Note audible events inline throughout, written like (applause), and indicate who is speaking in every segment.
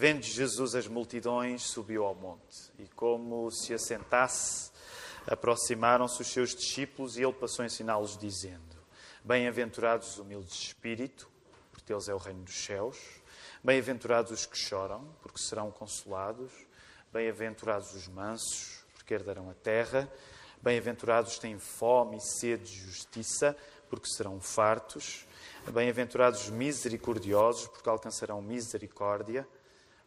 Speaker 1: Vendo Jesus as multidões, subiu ao monte e, como se assentasse, aproximaram-se os seus discípulos e ele passou a ensiná-los, dizendo: Bem-aventurados os humildes de espírito, porque deles é o reino dos céus. Bem-aventurados os que choram, porque serão consolados. Bem-aventurados os mansos, porque herdarão a terra. Bem-aventurados os que têm fome e sede de justiça, porque serão fartos. Bem-aventurados os misericordiosos, porque alcançarão misericórdia.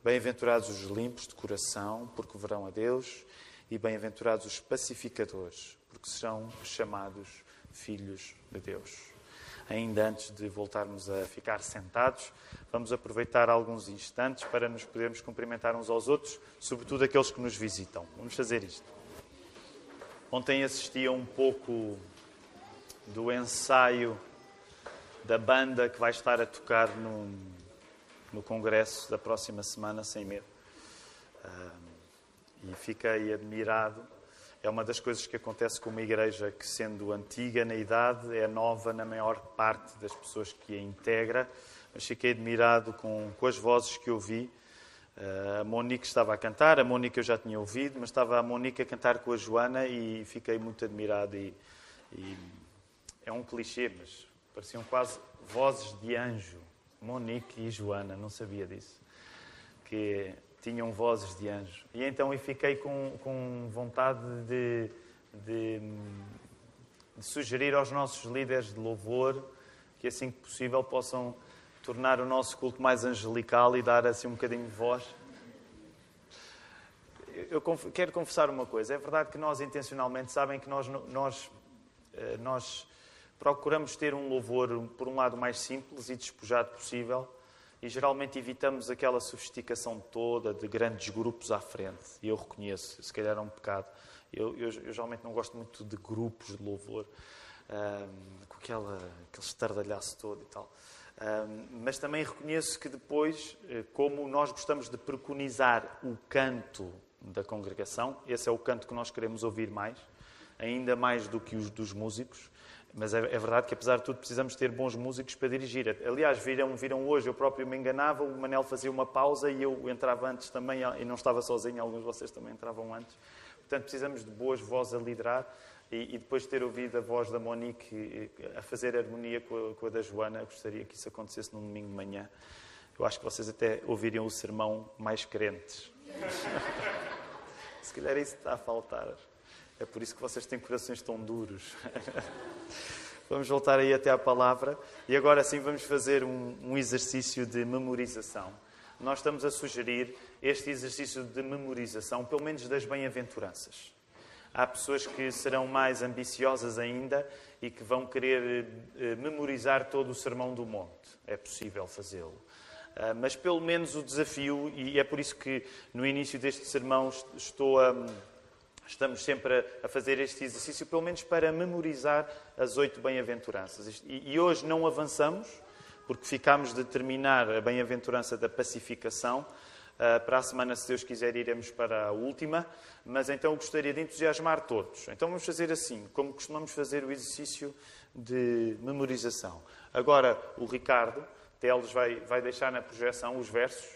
Speaker 1: Bem-aventurados os limpos de coração, porque verão a Deus. E bem-aventurados os pacificadores, porque serão chamados filhos de Deus. Ainda antes de voltarmos a ficar sentados, vamos aproveitar alguns instantes para nos podermos cumprimentar uns aos outros, sobretudo aqueles que nos visitam. Vamos fazer isto. Ontem assistia um pouco do ensaio da banda que vai estar a tocar no, no congresso da próxima semana, sem medo. Um, e fiquei admirado. É uma das coisas que acontece com uma igreja que, sendo antiga na idade, é nova na maior parte das pessoas que a integra. Mas fiquei admirado com, com as vozes que ouvi. Uh, a Monique estava a cantar, a Monique eu já tinha ouvido, mas estava a Monique a cantar com a Joana e fiquei muito admirado. E, e é um clichê, mas pareciam quase vozes de anjo. Monique e Joana, não sabia disso. Que tinham vozes de anjo. E então eu fiquei com, com vontade de, de, de, sugerir aos nossos líderes de louvor que, assim que possível, possam tornar o nosso culto mais angelical e dar assim um bocadinho de voz. Eu quero confessar uma coisa. É verdade que nós intencionalmente sabem que nós, nós, eh, nós procuramos ter um louvor, por um lado, mais simples e despojado possível e geralmente evitamos aquela sofisticação toda de grandes grupos à frente. Eu reconheço, se calhar é um pecado. Eu, eu, eu geralmente não gosto muito de grupos de louvor, um, com aquela, aquele estardalhaço todo e tal. Um, mas também reconheço que depois, eh, como nós gostamos de preconizar o canto da congregação, esse é o canto que nós queremos ouvir mais, ainda mais do que os dos músicos, mas é, é, verdade que, apesar de tudo, precisamos ter bons músicos para dirigir. Aliás, viram, viram hoje, eu próprio me enganava, o Manel fazia uma pausa e eu entrava antes também, e não estava sozinho, alguns de vocês também entravam antes. Portanto, precisamos de boas vozes a liderar e, e depois de ter ouvido a voz da Monique a fazer harmonia com a, com a da Joana, gostaria que isso acontecesse num domingo de manhã. Eu acho que vocês até ouviriam o sermão mais crentes. (laughs) Se calhar isso está a faltar. É por isso que vocês têm corações tão duros. (laughs) vamos voltar aí até à palavra e agora sim vamos fazer um, um exercício de memorização. Nós estamos a sugerir este exercício de memorização, pelo menos das bem-aventuranças. Há pessoas que serão mais ambiciosas ainda e que vão querer eh, memorizar todo o Sermão do Monte. É possível fazê-lo. Uh, mas pelo menos o desafio, e é por isso que no início deste sermão estou a Estamos sempre a, fazer este exercício, pelo menos para memorizar as oito bem-aventuranças. E, hoje não avançamos, porque ficámos de terminar a bem-aventurança da pacificação. Uh, para a semana, se Deus quiser, iremos para a última. Mas então eu gostaria de entusiasmar todos. Então vamos fazer assim, como costumamos fazer o exercício de memorização. Agora o Ricardo Teles vai, vai deixar na projeção os versos.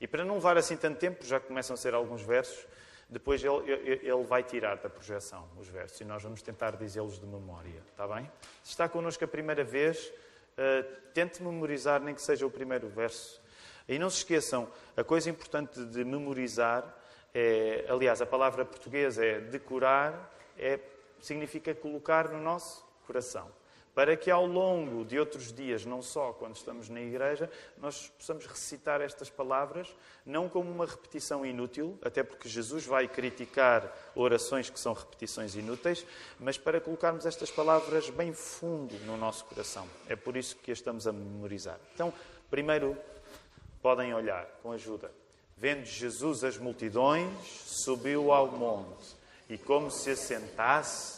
Speaker 1: E para não levar assim tanto tempo, já começam a ser alguns versos, depois ele, ele, vai tirar da projeção os versos e nós vamos tentar dizê-los de memória, está bem? Se está connosco a primeira vez, uh, tente memorizar nem que seja o primeiro verso. E não se esqueçam, a coisa importante de memorizar é, aliás, a palavra portuguesa é decorar, é, significa colocar no nosso coração para que ao longo de outros dias, não só quando estamos na igreja, nós possamos recitar estas palavras, não como uma repetição inútil, até porque Jesus vai criticar orações que são repetições inúteis, mas para colocarmos estas palavras bem fundo no nosso coração. É por isso que as estamos a memorizar. Então, primeiro, podem olhar com ajuda. Vendo Jesus as multidões, subiu ao monte e, como se assentasse,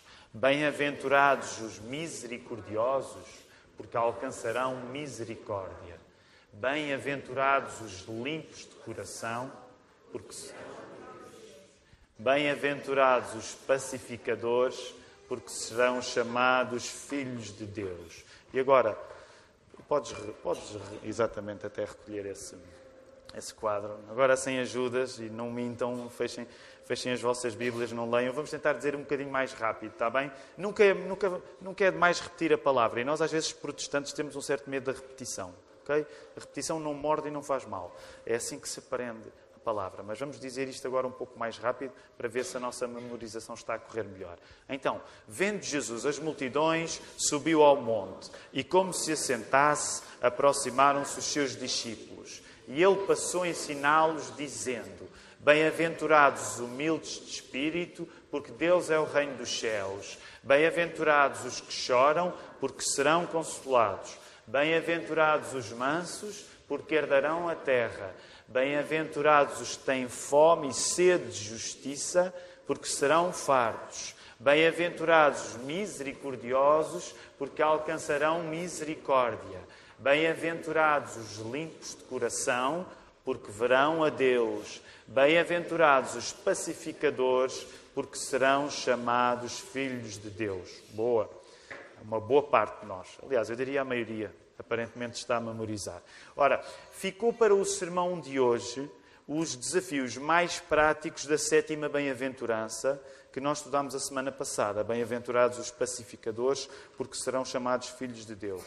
Speaker 1: Bem-aventurados os misericordiosos, porque alcançarão misericórdia. Bem-aventurados os limpos de coração, porque Bem-aventurados os pacificadores, porque serão chamados filhos de Deus. E agora, podes, podes exatamente até recolher esse, esse quadro. Agora, sem ajudas, e não mintam, fechem, fechem as vossas Bíblias, não leiam. Vamos tentar dizer um bocadinho mais rápido, está bem? Nunca é, nunca, nunca é demais repetir a palavra. E nós, às vezes, protestantes, temos um certo medo da repetição. Okay? A repetição não morde e não faz mal. É assim que se aprende a palavra. Mas vamos dizer isto agora um pouco mais rápido para ver se a nossa memorização está a correr melhor. Então, vendo Jesus as multidões, subiu ao monte e, como se assentasse, aproximaram-se os seus discípulos. E ele passou a ensiná-los, dizendo: Bem-aventurados os humildes de espírito, porque Deus é o reino dos céus. Bem-aventurados os que choram, porque serão consolados. Bem-aventurados os mansos, porque herdarão a terra. Bem-aventurados os que têm fome e sede de justiça, porque serão fartos. Bem-aventurados os misericordiosos, porque alcançarão misericórdia. Bem-aventurados os limpos de coração, porque verão a Deus. Bem-aventurados os pacificadores, porque serão chamados filhos de Deus. Boa. Uma boa parte de nós. Aliás, eu diria a maioria. Aparentemente está a memorizar. Ora, ficou para o sermão de hoje os desafios mais práticos da sétima bem-aventurança que nós estudámos a semana passada. Bem-aventurados os pacificadores, porque serão chamados filhos de Deus.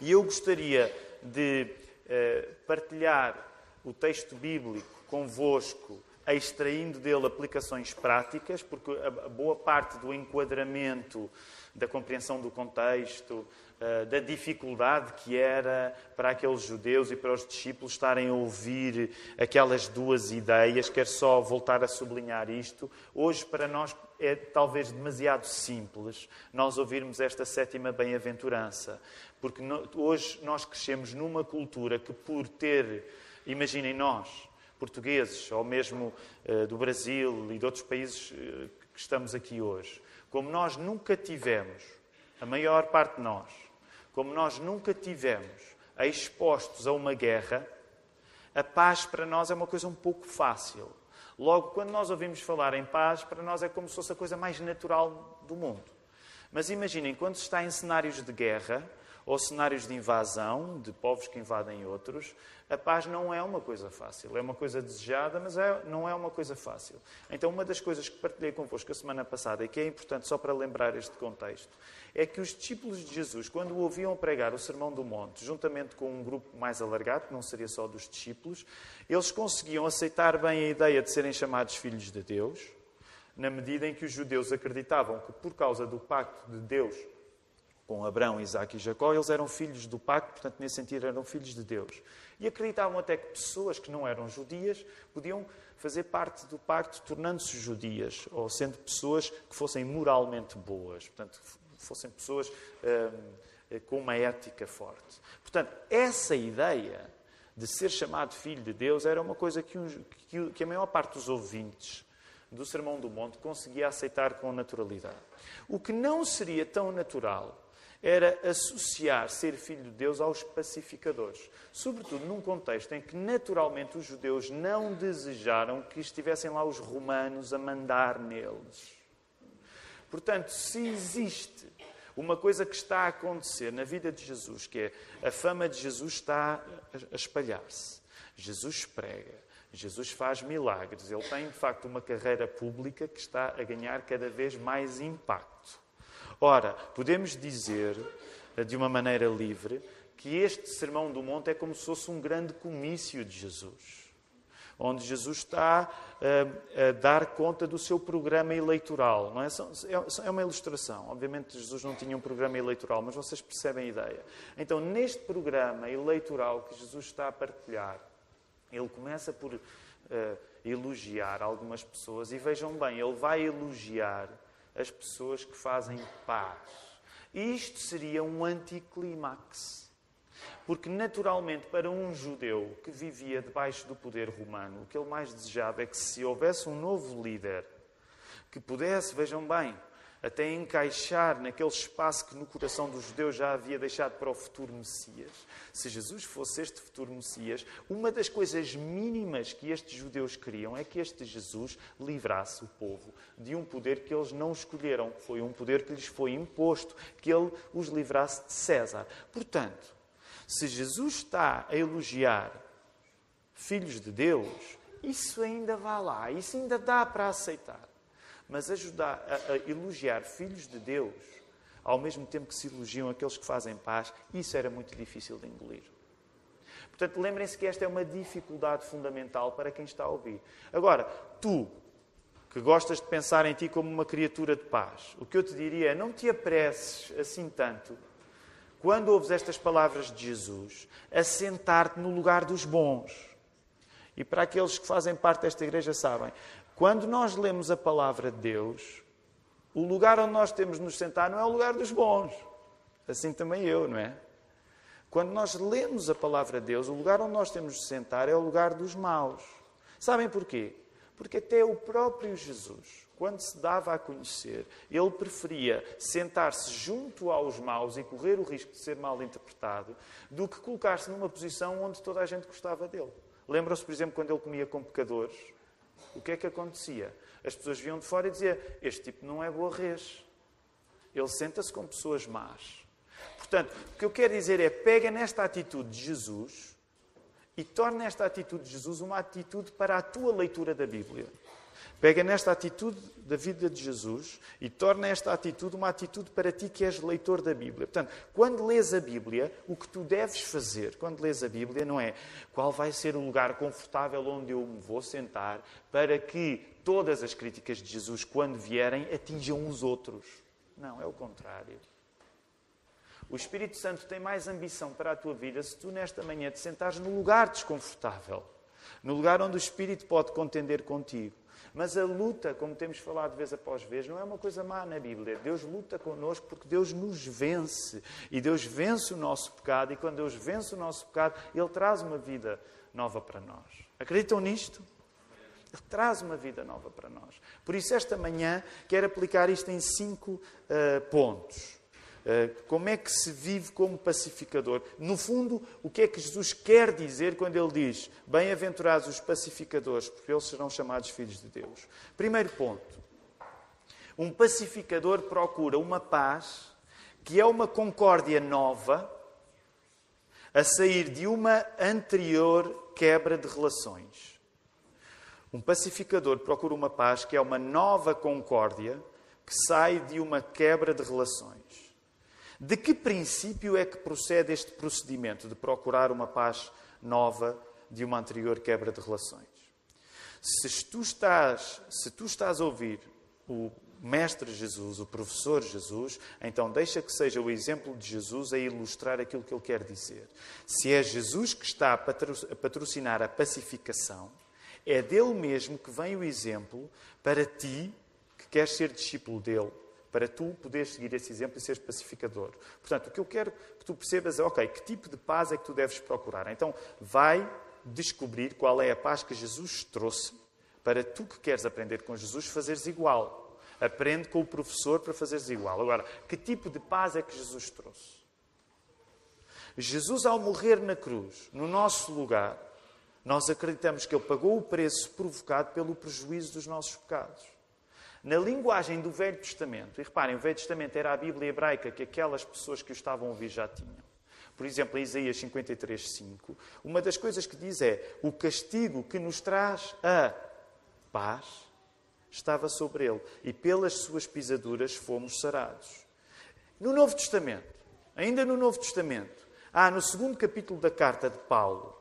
Speaker 1: E eu gostaria de eh, partilhar o texto bíblico convosco, extraindo dele aplicações práticas, porque a boa parte do enquadramento, da compreensão do contexto, eh, da dificuldade que era para aqueles judeus e para os discípulos estarem a ouvir aquelas duas ideias. Quero só voltar a sublinhar isto. Hoje, para nós, é talvez demasiado simples nós ouvirmos esta sétima bem-aventurança, porque hoje nós crescemos numa cultura que, por ter, imaginem nós, portugueses, ou mesmo uh, do Brasil e de outros países uh, que estamos aqui hoje, como nós nunca tivemos, a maior parte de nós, como nós nunca tivemos expostos a uma guerra, a paz para nós é uma coisa um pouco fácil. Logo, quando nós ouvimos falar em paz, para nós é como se fosse a coisa mais natural do mundo. Mas imaginem, quando se está em cenários de guerra, ou cenários de invasão, de povos que invadem outros, a paz não é uma coisa fácil. É uma coisa desejada, mas é, não é uma coisa fácil. Então, uma das coisas que partilhei convosco a semana passada, e que é importante só para lembrar este contexto, é que os discípulos de Jesus, quando ouviam pregar o Sermão do Monte, juntamente com um grupo mais alargado, que não seria só dos discípulos, eles conseguiam aceitar bem a ideia de serem chamados filhos de Deus, na medida em que os judeus acreditavam que, por causa do pacto de Deus com Abraão, Isaac e Jacó, eles eram filhos do pacto, portanto, nesse sentido, eram filhos de Deus. E acreditavam até que pessoas que não eram judias podiam fazer parte do pacto, tornando-se judias, ou sendo pessoas que fossem moralmente boas, portanto, fossem pessoas hum, com uma ética forte. Portanto, essa ideia de ser chamado filho de Deus era uma coisa que, que, que a maior parte dos ouvintes do Sermão do Monte conseguia aceitar com naturalidade. O que não seria tão natural era associar ser filho de Deus aos pacificadores. Sobretudo num contexto em que, naturalmente, os judeus não desejaram que estivessem lá os romanos a mandar neles. Portanto, se existe uma coisa que está a acontecer na vida de Jesus, que é a fama de Jesus está a espalhar-se. Jesus prega, Jesus faz milagres, ele tem de facto uma carreira pública que está a ganhar cada vez mais impacto. Ora, podemos dizer, eh, de uma maneira livre, que este Sermão do Monte é como se fosse um grande comício de Jesus, onde Jesus está a, a dar conta do seu programa eleitoral. Não é? é? é uma ilustração. Obviamente, Jesus não tinha um programa eleitoral, mas vocês percebem a ideia. Então, neste programa eleitoral que Jesus está a partilhar, ele começa por uh, elogiar algumas pessoas, e vejam bem, ele vai elogiar as pessoas que fazem paz. Isto seria um anticlímax. Porque, naturalmente, para um judeu que vivia debaixo do poder romano, o que ele mais desejava é que, se houvesse um novo líder que pudesse, vejam bem, até encaixar naquele espaço que no coração dos judeus já havia deixado para o futuro Messias. Se Jesus fosse este futuro Messias, uma das coisas mínimas que estes judeus queriam é que este Jesus livrasse o povo de um poder que eles não escolheram, foi um poder que lhes foi imposto, que ele os livrasse de César. Portanto, se Jesus está a elogiar filhos de Deus, isso ainda vai lá, isso ainda dá para aceitar. Mas ajudar a, a elogiar filhos de Deus, ao mesmo tempo que se elogiam aqueles que fazem paz, isso era muito difícil de engolir. Portanto, lembrem-se que esta é uma dificuldade fundamental para quem está a ouvir. Agora, tu, que gostas de pensar em ti como uma criatura de paz, o que eu te diria é não te apresses assim tanto, quando ouves estas palavras de Jesus, a sentar-te no lugar dos bons. E para aqueles que fazem parte desta igreja sabem, quando nós lemos a palavra de Deus, o lugar onde nós temos de nos sentar não é o lugar dos bons. Assim também eu, não é? Quando nós lemos a palavra de Deus, o lugar onde nós temos de sentar é o lugar dos maus. Sabem porquê? Porque até o próprio Jesus, quando se dava a conhecer, ele preferia sentar-se junto aos maus e correr o risco de ser mal interpretado, do que colocar-se numa posição onde toda a gente gostava dele. Lembram-se, por exemplo, quando ele comia com pecadores? O que é que acontecia? As pessoas viam de fora e diziam: Este tipo não é boa res. Ele senta-se com pessoas más. Portanto, o que eu quero dizer é: pega nesta atitude de Jesus e torna esta atitude de Jesus uma atitude para a tua leitura da Bíblia. Pega nesta atitude da vida de Jesus e torna esta atitude uma atitude para ti que és leitor da Bíblia. Portanto, quando lês a Bíblia, o que tu deves fazer quando lês a Bíblia não é qual vai ser o lugar confortável onde eu me vou sentar para que todas as críticas de Jesus, quando vierem, atinjam os outros. Não, é o contrário. O Espírito Santo tem mais ambição para a tua vida se tu, nesta manhã, te sentares no lugar desconfortável, no lugar onde o Espírito pode contender contigo. Mas a luta, como temos falado vez após vez, não é uma coisa má na Bíblia. Deus luta connosco porque Deus nos vence. E Deus vence o nosso pecado. E quando Deus vence o nosso pecado, Ele traz uma vida nova para nós. Acreditam nisto? Ele traz uma vida nova para nós. Por isso, esta manhã, quero aplicar isto em cinco uh, pontos. Eh, como é que se vive como pacificador? No fundo, o que é que Jesus quer dizer quando ele diz: Bem-aventurados os pacificadores, porque eles serão chamados filhos de Deus? Primeiro ponto: um pacificador procura uma paz que é uma concórdia nova a sair de uma anterior quebra de relações. Um pacificador procura uma paz que é uma nova concórdia que sai de uma quebra de relações. De que princípio é que procede este procedimento de procurar uma paz nova de uma anterior quebra de relações? Se tu estás, se tu estás a ouvir o Mestre Jesus, o Professor Jesus, então deixa que seja o exemplo de Jesus a ilustrar aquilo que ele quer dizer. Se é Jesus que está a patrocinar a pacificação, é dele mesmo que vem o exemplo para ti que queres ser discípulo dele para tu poderes seguir esse exemplo e seres pacificador. Portanto, o que eu quero que tu percebas é, ok, que tipo de paz é que tu deves procurar? Então, vai descobrir qual é a paz que Jesus trouxe para tu que queres aprender com Jesus fazeres igual. Aprende com o professor para fazeres igual. Agora, que tipo de paz é que Jesus trouxe? Jesus, ao morrer na cruz, no nosso lugar, nós acreditamos que ele pagou o preço provocado pelo prejuízo dos nossos pecados. Na linguagem do Velho Testamento, e reparem, o Velho Testamento era a Bíblia hebraica que aquelas pessoas que o estavam a ouvir já tinham. Por exemplo, em Isaías 53, 5, uma das coisas que diz é: o castigo que nos traz a paz estava sobre ele, e pelas suas pisaduras fomos sarados. No Novo Testamento, ainda no Novo Testamento, há no segundo capítulo da carta de Paulo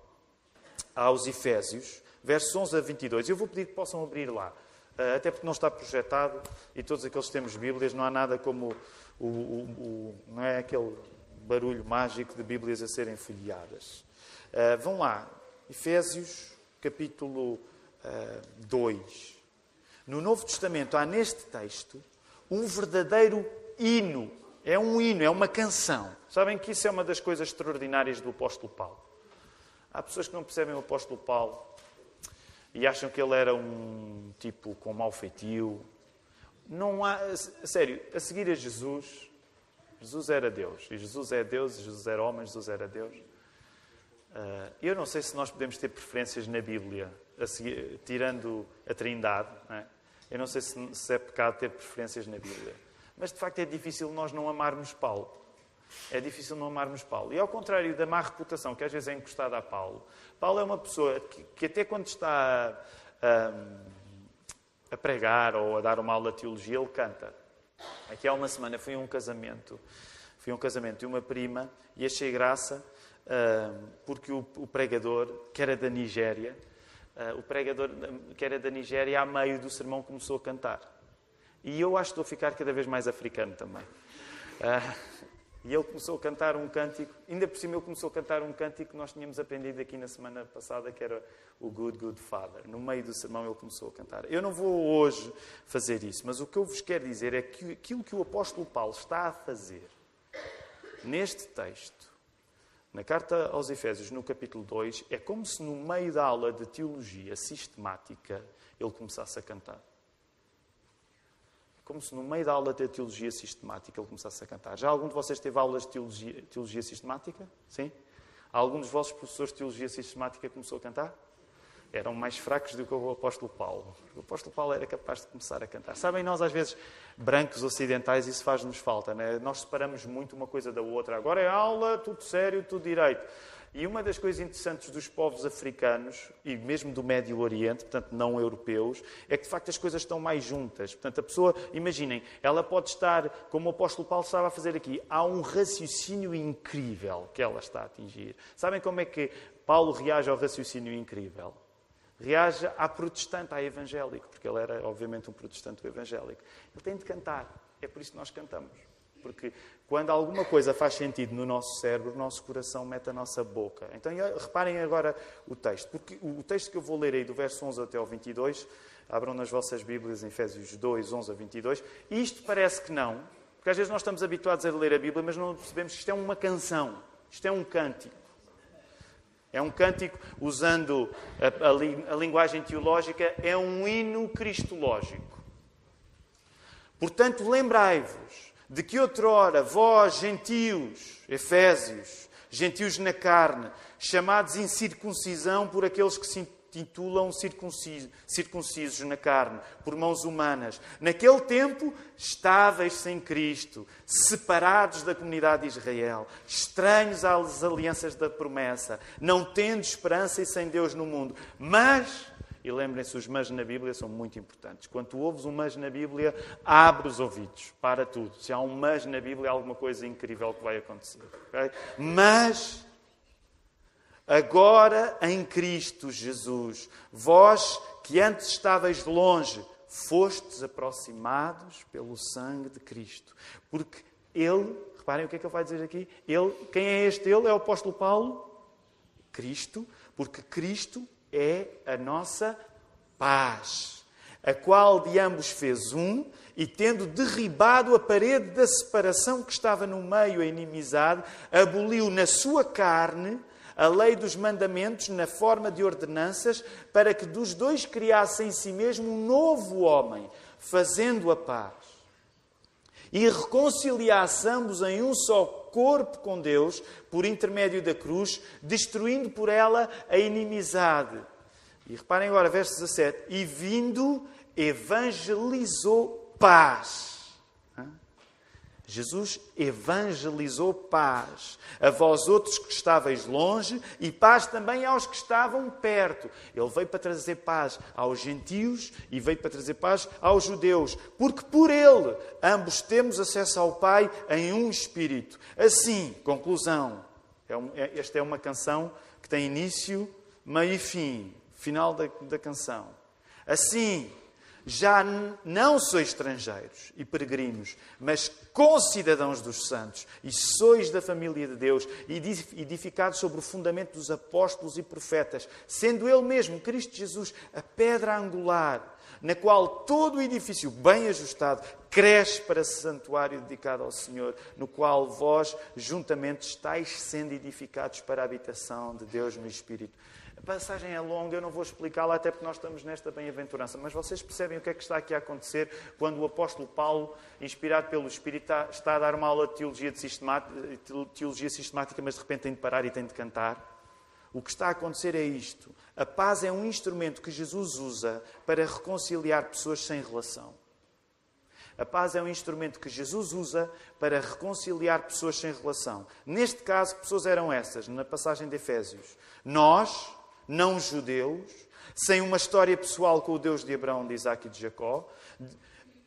Speaker 1: aos Efésios, versos 11 a 22, eu vou pedir que possam abrir lá. Eh, até porque não está projetado e todos aqueles que temos Bíblias, não há nada como o, o, o não é aquele barulho mágico de Bíblias a serem folheadas. Uh, vão lá, Efésios capítulo uh, eh, 2. No Novo Testamento há neste texto um verdadeiro hino. É um hino, é uma canção. Sabem que isso é uma das coisas extraordinárias do apóstolo Paulo. Há pessoas que não percebem o apóstolo Paulo e acham que ele era um tipo com mau feitio. Não há, sério, a seguir a Jesus, Jesus era Deus. E Jesus é Deus, Jesus era homem, Jesus era Deus. Uh, eu não sei se nós podemos ter preferências na Bíblia, a seguir, tirando a Trindade. Não é? Eu não sei se, se é pecado ter preferências na Bíblia. Mas de facto é difícil nós não amarmos Paulo. É difícil não amarmos Paulo. E ao contrário da má reputação que às vezes é encostada a Paulo, Paulo é uma pessoa que, que até quando está a, a, pregar ou a dar uma aula de teologia, ele canta. Aqui há uma semana fui a um casamento, fui a um casamento de uma prima e achei graça porque o, o pregador, que era da Nigéria, o pregador que era da Nigéria, a meio do sermão começou a cantar. E eu acho que estou a ficar cada vez mais africano também. E ele começou a cantar um cântico, ainda por cima ele começou a cantar um cântico que nós tínhamos aprendido aqui na semana passada, que era o Good, Good Father. No meio do sermão ele começou a cantar. Eu não vou hoje fazer isso, mas o que eu vos quero dizer é que aquilo que o apóstolo Paulo está a fazer neste texto, na carta aos Efésios, no capítulo 2, é como se no meio da aula de teologia sistemática ele começasse a cantar como se no meio da aula de teologia sistemática ele começasse a cantar. Já algum de vocês teve aulas de teologia, teologia sistemática? Sim? Algum dos vossos professores de teologia sistemática começou a cantar? Eram mais fracos do que o apóstolo Paulo. O apóstolo Paulo era capaz de começar a cantar. Sabem, nós às vezes, brancos ocidentais, isso faz-nos falta. Né? Nós separamos muito uma coisa da outra. Agora é aula, tudo sério, tudo direito. E uma das coisas interessantes dos povos africanos e mesmo do Médio Oriente, portanto não europeus, é que de facto as coisas estão mais juntas. Portanto, a pessoa, imaginem, ela pode estar, como o apóstolo Paulo estava a fazer aqui, há um raciocínio incrível que ela está a atingir. Sabem como é que Paulo reage ao raciocínio incrível? Reage à protestante, à evangélico, porque ele era, obviamente, um protestante evangélico. Ele tem de cantar. É por isso que nós cantamos. Porque quando alguma coisa faz sentido no nosso cérebro, o nosso coração mete a nossa boca. Então reparem agora o texto. Porque o texto que eu vou ler aí do verso 11 até ao 22, abram nas vossas Bíblias em Efésios 2, 11 a 22. E isto parece que não, porque às vezes nós estamos habituados a ler a Bíblia, mas não percebemos que isto é uma canção, isto é um cântico. É um cântico, usando a, a, a linguagem teológica, é um hino cristológico. Portanto, lembrai-vos de que outrora vós, gentios, Efésios, gentios na carne, chamados incircuncisão por aqueles que se intitulam circuncisos, circuncisos na carne, por mãos humanas. Naquele tempo, estáveis sem Cristo, separados da comunidade de Israel, estranhos às alianças da promessa, não tendo esperança e sem Deus no mundo. Mas e lembrem-se, os mas na Bíblia são muito importantes. Quando ouves um mas na Bíblia, abre os ouvidos para tudo. Se há um mas na Bíblia, há alguma coisa incrível que vai acontecer. Okay? Mas, agora em Cristo Jesus, vós que antes estáveis longe, fostes aproximados pelo sangue de Cristo. Porque Ele, reparem o que é que ele vai dizer aqui, Ele, quem é este Ele? É o apóstolo Paulo? Cristo, porque Cristo é a nossa paz, a qual de ambos fez um, e tendo derribado a parede da separação que estava no meio, a inimizade, aboliu na sua carne a lei dos mandamentos na forma de ordenanças, para que dos dois criasse em si mesmo um novo homem, fazendo a paz. E reconciliasse ambos em um só corpo com Deus por intermédio da cruz, destruindo por ela a inimizade. E reparem agora, verso 17: E vindo, evangelizou paz. Jesus evangelizou paz a vós outros que estáveis longe e paz também aos que estavam perto. Ele veio para trazer paz aos gentios e veio para trazer paz aos judeus, porque por ele ambos temos acesso ao Pai em um espírito. Assim, conclusão. É é, esta é uma canção que tem início, meio e fim. Final da, da canção. Assim, já não sois estrangeiros e peregrinos, mas concidadãos dos santos, e sois da família de Deus, edificados sobre o fundamento dos apóstolos e profetas, sendo Ele mesmo, Cristo Jesus, a pedra angular, na qual todo o edifício bem ajustado cresce para santuário dedicado ao Senhor, no qual vós juntamente estáis sendo edificados para a habitação de Deus no Espírito. A passagem é longa, eu não vou explicá-la, até porque nós estamos nesta bem-aventurança. Mas vocês percebem o que é que está aqui a acontecer quando o apóstolo Paulo, inspirado pelo Espírito, está, a dar uma aula de teologia, de teologia sistemática, mas de repente tem de parar e tem de cantar? O que está a acontecer é isto. A paz é um instrumento que Jesus usa para reconciliar pessoas sem relação. A paz é um instrumento que Jesus usa para reconciliar pessoas sem relação. Neste caso, que pessoas eram essas, na passagem de Efésios? Nós, não judeus, sem uma história pessoal com o Deus de Abraão, de Isaac e de Jacó.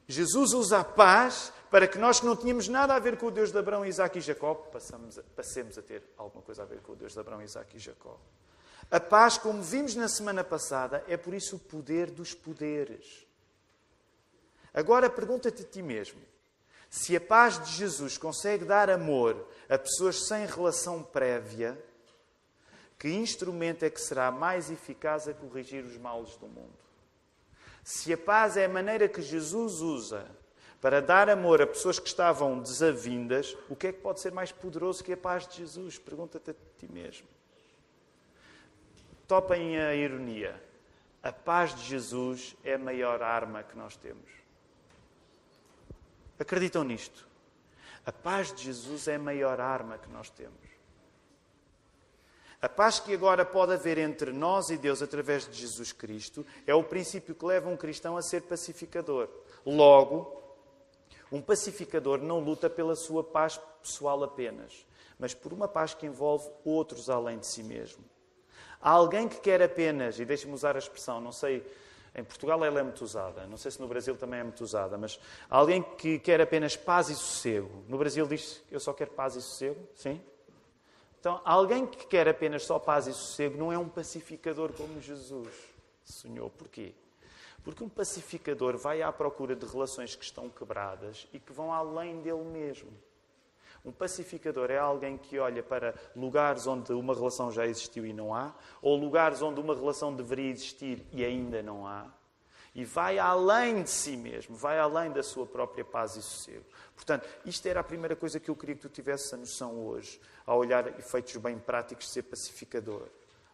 Speaker 1: Jesus usa a paz para que nós que não tínhamos nada a ver com o Deus de Abraão, Isaac e Jacó, passemos a ter alguma coisa a ver com o Deus de Abraão, Isaac e Jacó. A paz, como vimos na semana passada, é por isso o poder dos poderes. Agora pergunta-te a ti mesmo: se a paz de Jesus consegue dar amor a pessoas sem relação prévia, que instrumento é que será mais eficaz a corrigir os males do mundo? Se a paz é a maneira que Jesus usa para dar amor a pessoas que estavam desavindas, o que é que pode ser mais poderoso que a paz de Jesus? Pergunta-te a ti mesmo. Topem a ironia. A paz de Jesus é a maior arma que nós temos. Acreditam nisto? A paz de Jesus é a maior arma que nós temos. A paz que agora pode haver entre nós e Deus através de Jesus Cristo é o princípio que leva um cristão a ser pacificador. Logo, um pacificador não luta pela sua paz pessoal apenas, mas por uma paz que envolve outros além de si mesmo. Há alguém que quer apenas, e deixe-me usar a expressão, não sei, em Portugal ela é muito usada, não sei se no Brasil também é muito usada, mas há alguém que quer apenas paz e sossego. No Brasil diz eu só quero paz e sossego, sim? Então, alguém que quer apenas só paz e sossego não é um pacificador como Jesus sonhou. Porquê? Porque um pacificador vai à procura de relações que estão quebradas e que vão além dele mesmo. Um pacificador é alguém que olha para lugares onde uma relação já existiu e não há, ou lugares onde uma relação deveria existir e ainda não há, e vai além de si mesmo, vai além da sua própria paz e sossego. Portanto, isto era a primeira coisa que eu queria que tu tivesses a noção hoje, ao olhar efeitos bem práticos de ser pacificador.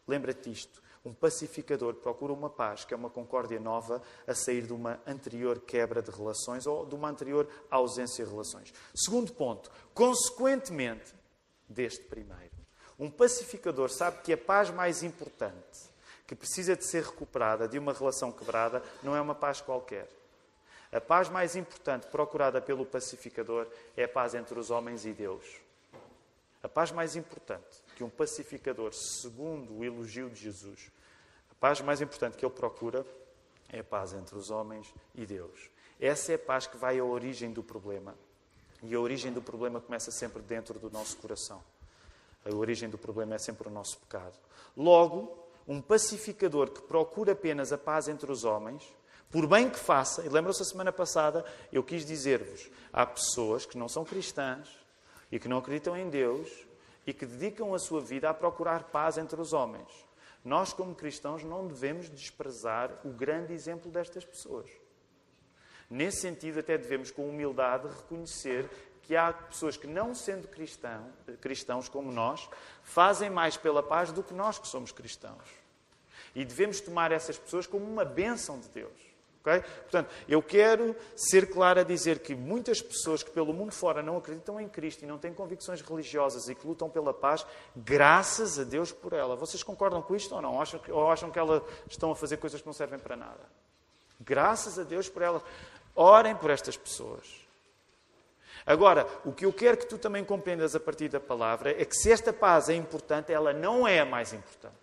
Speaker 1: Lembra-te disto. Um pacificador procura uma paz, que é uma concórdia nova, a sair de uma anterior quebra de relações ou de uma anterior ausência de relações. Segundo ponto, consequentemente deste primeiro, um pacificador sabe que a paz mais importante, que precisa de ser recuperada de uma relação quebrada, não é uma paz qualquer. A paz mais importante procurada pelo pacificador é a paz entre os homens e Deus. A paz mais importante que um pacificador, segundo o elogio de Jesus, a paz mais importante que ele procura é a paz entre os homens e Deus. Essa é a paz que vai à origem do problema. E a origem do problema começa sempre dentro do nosso coração. A origem do problema é sempre o nosso pecado. Logo, um pacificador que procura apenas a paz entre os homens por bem que faça, e lembram-se a semana passada, eu quis dizer-vos: há pessoas que não são cristãs e que não acreditam em Deus e que dedicam a sua vida a procurar paz entre os homens. Nós, como cristãos, não devemos desprezar o grande exemplo destas pessoas. Nesse sentido, até devemos, com humildade, reconhecer que há pessoas que, não sendo cristão, cristãos como nós, fazem mais pela paz do que nós que somos cristãos. E devemos tomar essas pessoas como uma bênção de Deus. Okay? Portanto, eu quero ser claro a dizer que muitas pessoas que pelo mundo fora não acreditam em Cristo e não têm convicções religiosas e que lutam pela paz, graças a Deus por ela. Vocês concordam com isto ou não? Acham que, ou acham que elas estão a fazer coisas que não servem para nada? Graças a Deus por elas. Orem por estas pessoas. Agora, o que eu quero que tu também compreendas a partir da palavra é que se esta paz é importante, ela não é a mais importante.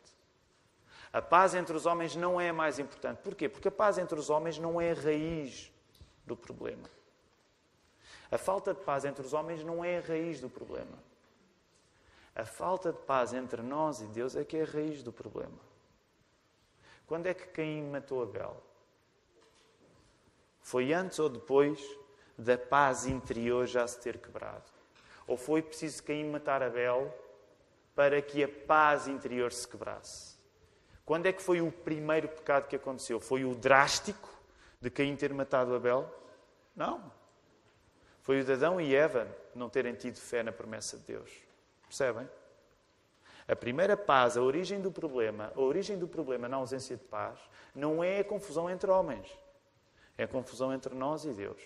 Speaker 1: A paz entre os homens não é a mais importante. Porquê? Porque a paz entre os homens não é a raiz do problema. A falta de paz entre os homens não é a raiz do problema. A falta de paz entre nós e Deus é que é a raiz do problema. Quando é que Caim matou Abel? Foi antes ou depois da paz interior já se ter quebrado? Ou foi preciso Caim matar Abel para que a paz interior se quebrasse? Quando é que foi o primeiro pecado que aconteceu? Foi o drástico de Caim ter matado Abel? Não. Foi o de Adão e Eva não terem tido fé na promessa de Deus. Percebem? A primeira paz, a origem do problema, a origem do problema na ausência de paz, não é a confusão entre homens. É a confusão entre nós e Deus.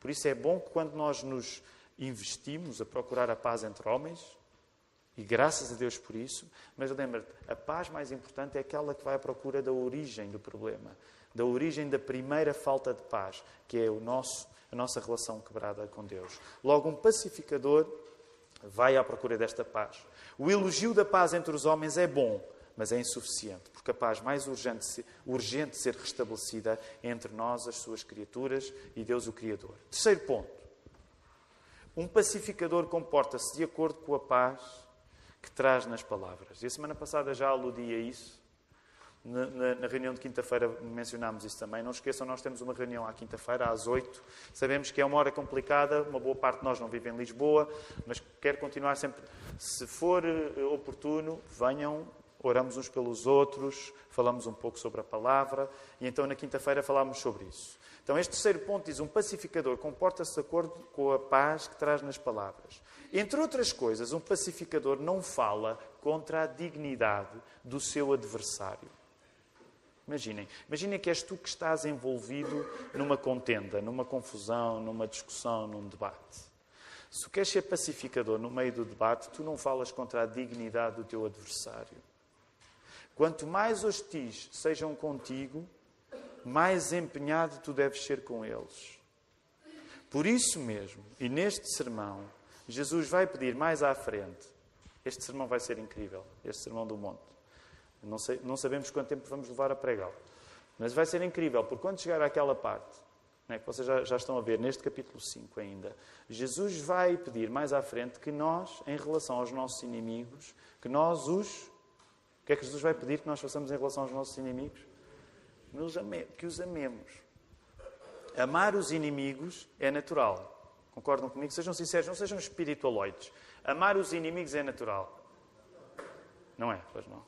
Speaker 1: Por isso é bom que quando nós nos investimos a procurar a paz entre homens, e graças a Deus por isso, mas lembra-te, a paz mais importante é aquela que vai à procura da origem do problema, da origem da primeira falta de paz, que é o nosso, a nossa relação quebrada com Deus. Logo, um pacificador vai à procura desta paz. O elogio da paz entre os homens é bom, mas é insuficiente, porque a paz mais urgente, urgente ser restabelecida é entre nós, as suas criaturas, e Deus, o Criador. Terceiro ponto. Um pacificador comporta-se de acordo com a paz que traz nas palavras. E a semana passada já aludi a isso. Na, na, na reunião de quinta-feira mencionámos isso também. Não esqueçam, nós temos uma reunião à quinta-feira, às oito. Sabemos que é uma hora complicada, uma boa parte de nós não vive em Lisboa, mas quero continuar sempre. Se for eh, oportuno, venham, oramos uns pelos outros, falamos um pouco sobre a palavra e então na quinta-feira falamos sobre isso. Então, este terceiro ponto diz: um pacificador comporta-se de acordo com a paz que traz nas palavras. Entre outras coisas, um pacificador não fala contra a dignidade do seu adversário. Imaginem, imaginem que és tu que estás envolvido numa contenda, numa confusão, numa discussão, num debate. Se queres ser pacificador no meio do debate, tu não falas contra a dignidade do teu adversário. Quanto mais hostis sejam contigo, mais empenhado tu deves ser com eles. Por isso mesmo, e neste sermão, Jesus vai pedir mais à frente. Este sermão vai ser incrível, este sermão do monte. Não, sei, não sabemos quanto tempo vamos levar a pregá-lo. Mas vai ser incrível, porque quando chegar àquela parte, né, que vocês já, já estão a ver neste capítulo 5 ainda, Jesus vai pedir mais à frente que nós, em relação aos nossos inimigos, que nós os. Que é que Jesus vai pedir que nós façamos em relação aos nossos inimigos? Que os amemos. Amar os inimigos é natural. Concordam comigo? Sejam sinceros, não sejam espiritualoides. Amar os inimigos é natural. Não é? Pois não.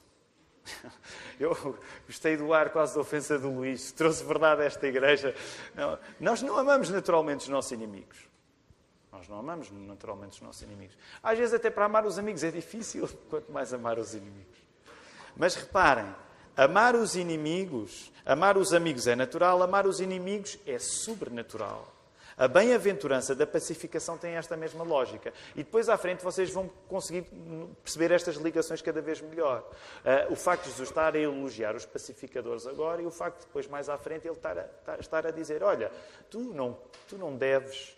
Speaker 1: (laughs) Eu gostei do ar quase da ofensa do Luís. Trouxe verdade a esta igreja. Não, nós não amamos naturalmente os nossos inimigos. Nós não amamos naturalmente os nossos inimigos. Às vezes, até para amar os amigos é difícil, (laughs) quanto mais amar os inimigos. Mas reparem, amar os inimigos, amar os amigos é natural, amar os inimigos é sobrenatural. A bem-aventurança da pacificação tem esta mesma lógica. E depois à frente vocês vão conseguir perceber estas ligações cada vez melhor. Uh, o facto de Jesus estar a elogiar os pacificadores agora e o facto de depois mais à frente ele estar a, estar a dizer: Olha, tu não, tu não deves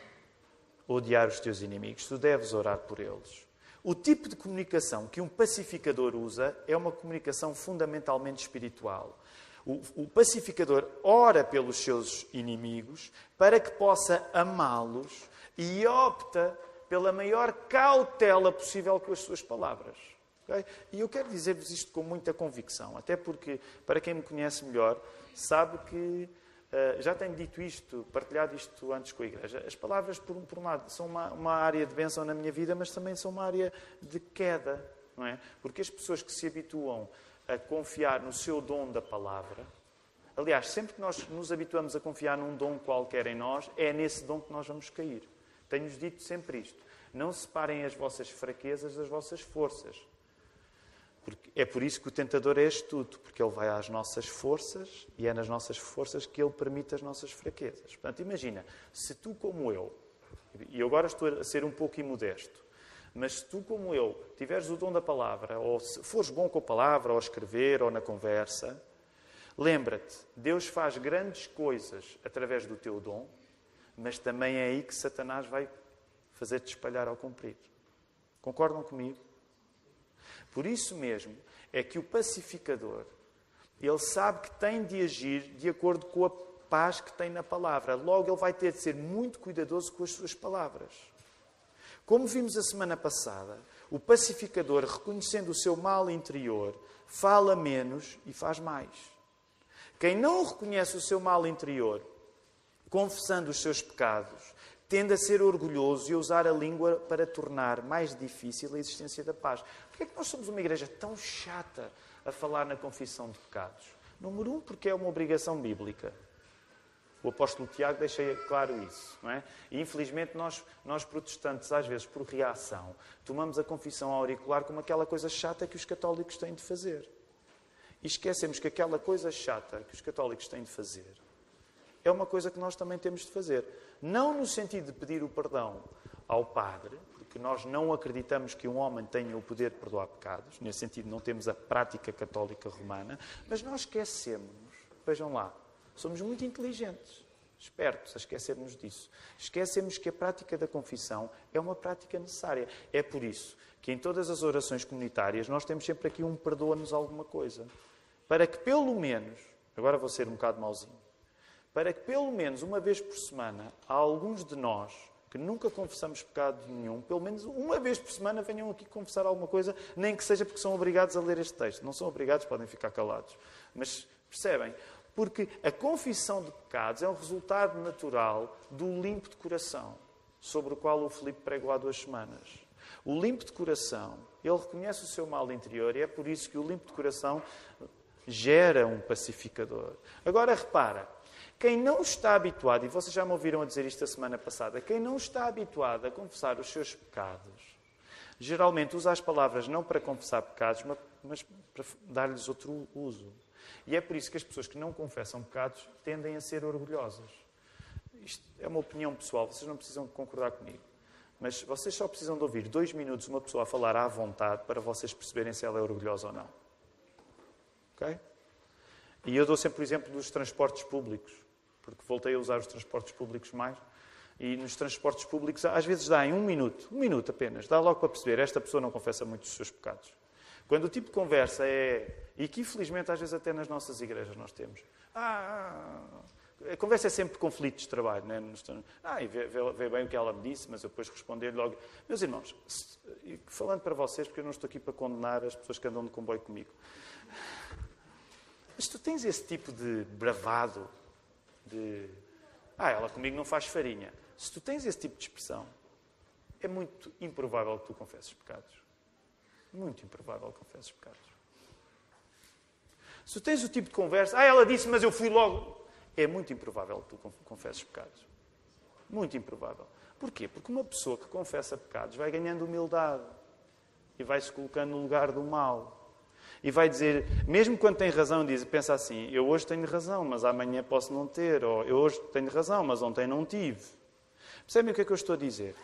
Speaker 1: odiar os teus inimigos, tu deves orar por eles. O tipo de comunicação que um pacificador usa é uma comunicação fundamentalmente espiritual. O, o pacificador ora pelos seus inimigos para que possa amá-los e opta pela maior cautela possível com as suas palavras. Okay? E eu quero dizer-vos isto com muita convicção, até porque, para quem me conhece melhor, sabe que já tenho dito isto, partilhado isto antes com a igreja. As palavras, por, por um lado, são uma, uma área de bênção na minha vida, mas também são uma área de queda, não é? Porque as pessoas que se habituam a confiar no seu dom da palavra. Aliás, sempre que nós nos habituamos a confiar num dom qualquer em nós, é nesse dom que nós vamos cair. Tenho-vos dito sempre isto. Não separem as vossas fraquezas das vossas forças. Porque é por isso que o tentador é astuto, porque ele vai às nossas forças e é nas nossas forças que ele permite as nossas fraquezas. Portanto, imagina, se tu como eu, e agora estou a ser um pouco imodesto, mas se tu, como eu, tiveres o dom da palavra, ou se fores bom com a palavra, ou a escrever, ou na conversa, lembra-te, Deus faz grandes coisas através do teu dom, mas também é aí que Satanás vai fazer-te espalhar ao cumprir. Concordam comigo? Por isso mesmo é que o pacificador, ele sabe que tem de agir de acordo com a paz que tem na palavra. Logo, ele vai ter de ser muito cuidadoso com as suas palavras. Como vimos a semana passada, o pacificador, reconhecendo o seu mal interior, fala menos e faz mais. Quem não reconhece o seu mal interior confessando os seus pecados, tende a ser orgulhoso e a usar a língua para tornar mais difícil a existência da paz. Porquê é que nós somos uma igreja tão chata a falar na confissão de pecados? Número um, porque é uma obrigação bíblica. O apóstolo Tiago deixa claro isso, não é? E infelizmente nós, nós protestantes, às vezes por reação, tomamos a confissão auricular como aquela coisa chata que os católicos têm de fazer. E esquecemos que aquela coisa chata que os católicos têm de fazer é uma coisa que nós também temos de fazer. Não no sentido de pedir o perdão ao Padre, porque nós não acreditamos que um homem tenha o poder de perdoar pecados, nesse sentido não temos a prática católica romana, mas nós esquecemos, vejam lá, somos muito inteligentes, espertos a esquecermos disso. Esquecemos que a prática da confissão é uma prática necessária. É por isso que em todas as orações comunitárias nós temos sempre aqui um perdoa-nos alguma coisa. Para que pelo menos, agora vou ser um bocado mauzinho, para que pelo menos uma vez por semana, há alguns de nós que nunca confessamos pecado nenhum, pelo menos uma vez por semana venham aqui confessar alguma coisa, nem que seja porque são obrigados a ler este texto. Não são obrigados, podem ficar calados. Mas percebem? Porque a confissão de pecados é um resultado natural do limpo de coração, sobre o qual o Filipe pregou há duas semanas. O limpo de coração, ele reconhece o seu mal interior e é por isso que o limpo de coração gera um pacificador. Agora repara, quem não está habituado, e vocês já me ouviram a dizer isto a semana passada, quem não está habituado a confessar os seus pecados, geralmente usa as palavras não para confessar pecados, mas para dar-lhes outro uso. E é por isso que as pessoas que não confessam pecados tendem a ser orgulhosas. Isto é uma opinião pessoal, vocês não precisam concordar comigo. Mas vocês só precisam de ouvir dois minutos uma pessoa a falar à vontade para vocês perceberem se ela é orgulhosa ou não. Ok? E eu dou sempre o exemplo dos transportes públicos porque voltei a usar os transportes públicos mais. E nos transportes públicos, às vezes dá em um minuto, um minuto apenas, dá logo para perceber, esta pessoa não confessa muito os seus pecados. Quando o tipo de conversa é, e que infelizmente às vezes até nas nossas igrejas nós temos, ah, a conversa é sempre conflitos de trabalho, não é? Ah, e vê, vê, vê, bem o que ela me disse, mas eu depois responder logo. Meus irmãos, falando para vocês, porque eu não estou aqui para condenar as pessoas que andam de comboio comigo, mas tu tens esse tipo de bravado de ah, ela comigo não faz farinha. Se tu tens esse tipo de expressão, é muito improvável que tu confesses pecados. Muito improvável que confesses pecados. Se tu tens o tipo de conversa, ah, ela disse, mas eu fui logo. É muito improvável que tu confesses pecados. Muito improvável. Porquê? Porque uma pessoa que confessa pecados vai ganhando humildade e vai se colocando no lugar do mal e vai dizer, mesmo quando tem razão, diz, pensa assim: eu hoje tenho razão, mas amanhã posso não ter, ou eu hoje tenho razão, mas ontem não tive. Percebem o que é que eu estou a dizer?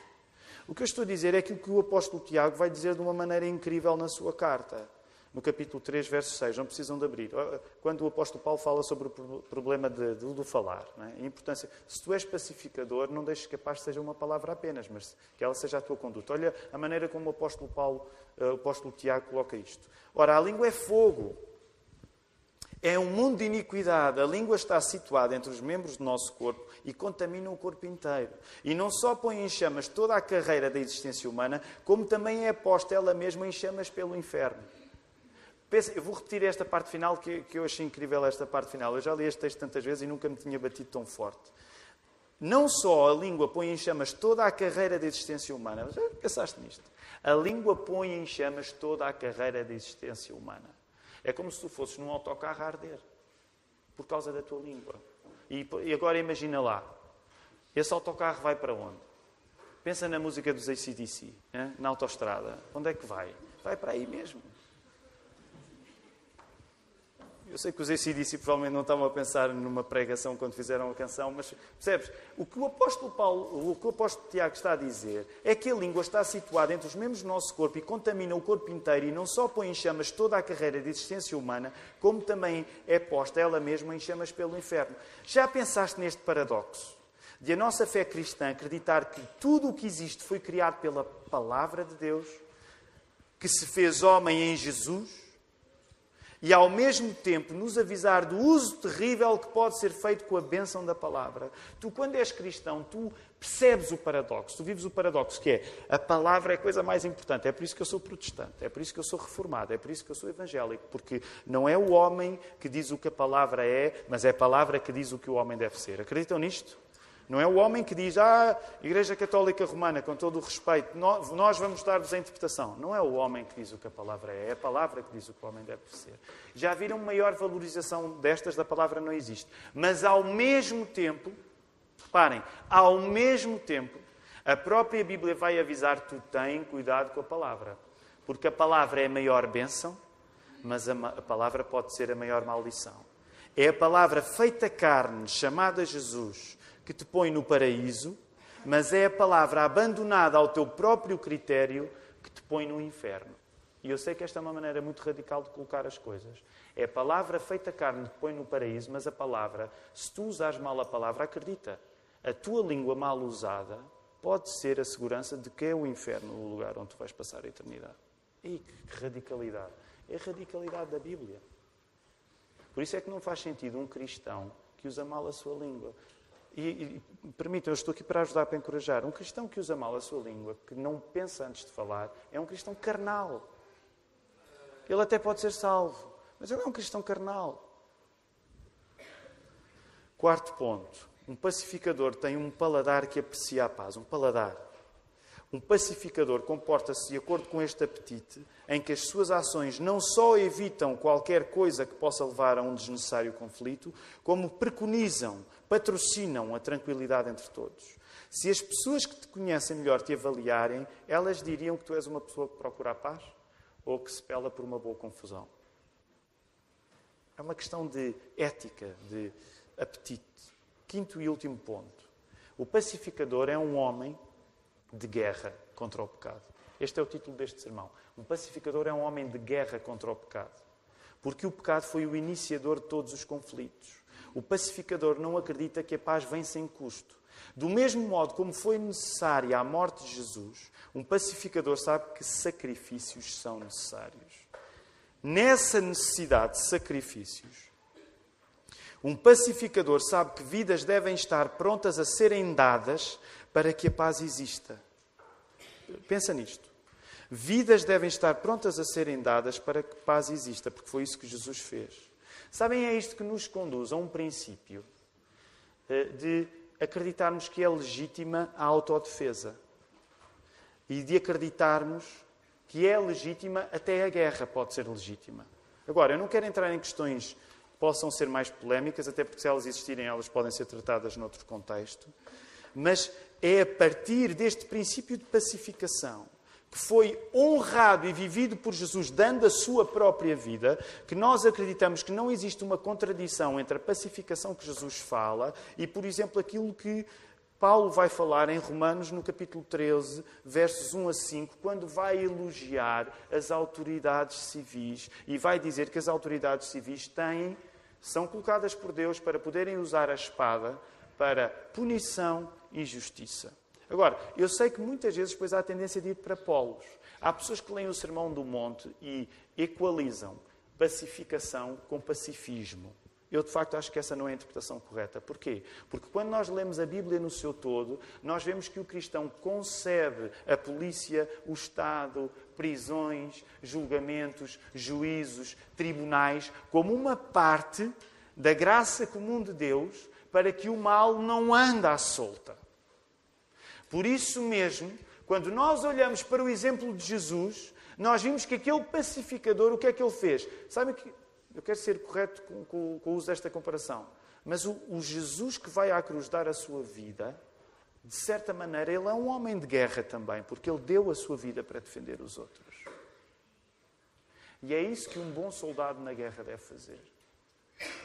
Speaker 1: O que eu estou a dizer é aquilo que o apóstolo Tiago vai dizer de uma maneira incrível na sua carta no capítulo 3, verso 6, não precisam de abrir. Quando o apóstolo Paulo fala sobre o problema de, de, do falar, é? a importância. Se tu és pacificador, não deixes que a paz seja uma palavra apenas, mas que ela seja a tua conduta. Olha a maneira como o apóstolo Paulo, eh, o apóstolo Tiago coloca isto. Ora, a língua é fogo. É um mundo de iniquidade. A língua está situada entre os membros do nosso corpo e contamina o corpo inteiro. E não só põe em chamas toda a carreira da existência humana, como também é posta ela mesma em chamas pelo inferno. Eu vou repetir esta parte final, que, que eu achei incrível esta parte final. Eu já li este texto tantas vezes e nunca me tinha batido tão forte. Não só a língua põe em chamas toda a carreira da existência humana, já pensaste nisto? A língua põe em chamas toda a carreira da existência humana. É como se tu fosses num autocarro a arder, por causa da tua língua. E, e agora imagina lá, esse autocarro vai para onde? Pensa na música dos ACDC, né? na autostrada. Onde é que vai? Vai para aí mesmo. Eu sei que os ACDC provavelmente não estavam a pensar numa pregação quando fizeram a canção, mas percebes? O que o apóstolo Paulo, o que o apóstolo Tiago está a dizer é que a língua está situada entre os membros do nosso corpo e contamina o corpo inteiro e não só põe em chamas toda a carreira de existência humana, como também é posta ela mesma em chamas pelo inferno. Já pensaste neste paradoxo? De a nossa fé cristã acreditar que tudo o que existe foi criado pela palavra de Deus, que se fez homem em Jesus, e ao mesmo tempo nos avisar do uso terrível que pode ser feito com a bênção da palavra. Tu, quando és cristão, tu percebes o paradoxo, tu vives o paradoxo que é a palavra é a coisa mais importante. É por isso que eu sou protestante, é por isso que eu sou reformado, é por isso que eu sou evangélico, porque não é o homem que diz o que a palavra é, mas é a palavra que diz o que o homem deve ser. Acreditam nisto? Não é o homem que diz, ah, Igreja Católica Romana, com todo o respeito, nós vamos dar-vos a interpretação. Não é o homem que diz o que a palavra é, é a palavra que diz o que o homem deve ser. Já viram maior valorização destas da palavra não existe. Mas ao mesmo tempo, reparem, ao mesmo tempo, a própria Bíblia vai avisar: tu tem cuidado com a palavra. Porque a palavra é a maior bênção, mas a, a palavra pode ser a maior maldição. É a palavra feita carne, chamada Jesus, que te põe no paraíso, mas é a palavra abandonada ao teu próprio critério que te põe no inferno. E eu sei que esta é uma maneira muito radical de colocar as coisas. É a palavra feita carne que põe no paraíso, mas a palavra, se tu usares mal a palavra, acredita, a tua língua mal usada pode ser a segurança de que é o inferno o lugar onde tu vais passar a eternidade. E que radicalidade! É a radicalidade da Bíblia. Por isso é que não faz sentido um cristão que usa mal a sua língua. E, e permitam, eu estou aqui para ajudar, para encorajar. Um cristão que usa mal a sua língua, que não pensa antes de falar, é um cristão carnal. Ele até pode ser salvo, mas ele é um cristão carnal. Quarto ponto. Um pacificador tem um paladar que aprecia a paz. Um paladar. Um pacificador comporta-se de acordo com este apetite, em que as suas ações não só evitam qualquer coisa que possa levar a um desnecessário conflito, como preconizam, patrocinam a tranquilidade entre todos. Se as pessoas que te conhecem melhor te avaliarem, elas diriam que tu és uma pessoa que procura a paz ou que se pela por uma boa confusão. É uma questão de ética, de apetite. Quinto e último ponto. O pacificador é um homem de guerra contra o pecado. Este é o título deste sermão. Um pacificador é um homem de guerra contra o pecado. Porque o pecado foi o iniciador de todos os conflitos. O pacificador não acredita que a paz vem sem custo. Do mesmo modo como foi necessária a morte de Jesus, um pacificador sabe que sacrifícios são necessários. Nessa necessidade de sacrifícios, um pacificador sabe que vidas devem estar prontas a serem dadas para que a paz exista. Pensa nisto. Vidas devem estar prontas a serem dadas para que paz exista, porque foi isso que Jesus fez. Sabem, é isto que nos conduz a um princípio eh, de acreditarmos que é legítima a autodefesa e de acreditarmos que é legítima até a guerra pode ser legítima. Agora, eu não quero entrar em questões possam ser mais polémicas, até porque se elas existirem, elas podem ser tratadas noutro contexto. Mas é a partir deste princípio de pacificação, que foi honrado e vivido por Jesus, dando a sua própria vida, que nós acreditamos que não existe uma contradição entre a pacificação que Jesus fala e, por exemplo, aquilo que Paulo vai falar em Romanos, no capítulo 13, versos 1 a 5, quando vai elogiar as autoridades civis e vai dizer que as autoridades civis têm são colocadas por Deus para poderem usar a espada para punição e justiça. Agora, eu sei que muitas vezes depois há a tendência de ir para polos. Há pessoas que leem o Sermão do Monte e equalizam pacificação com pacifismo. Eu, de facto, acho que essa não é a interpretação correta. Porquê? Porque quando nós lemos a Bíblia no seu todo, nós vemos que o cristão concebe a polícia, o Estado, prisões, julgamentos, juízos, tribunais, como uma parte da graça comum de Deus para que o mal não ande à solta. Por isso mesmo, quando nós olhamos para o exemplo de Jesus, nós vimos que aquele pacificador, o que é que ele fez? Sabe que eu quero ser correto com, com, com o uso desta comparação. Mas o, o Jesus que vai à cruz dar a sua vida, de certa maneira, ele é um homem de guerra também, porque ele deu a sua vida para defender os outros. E é isso que um bom soldado na guerra deve fazer.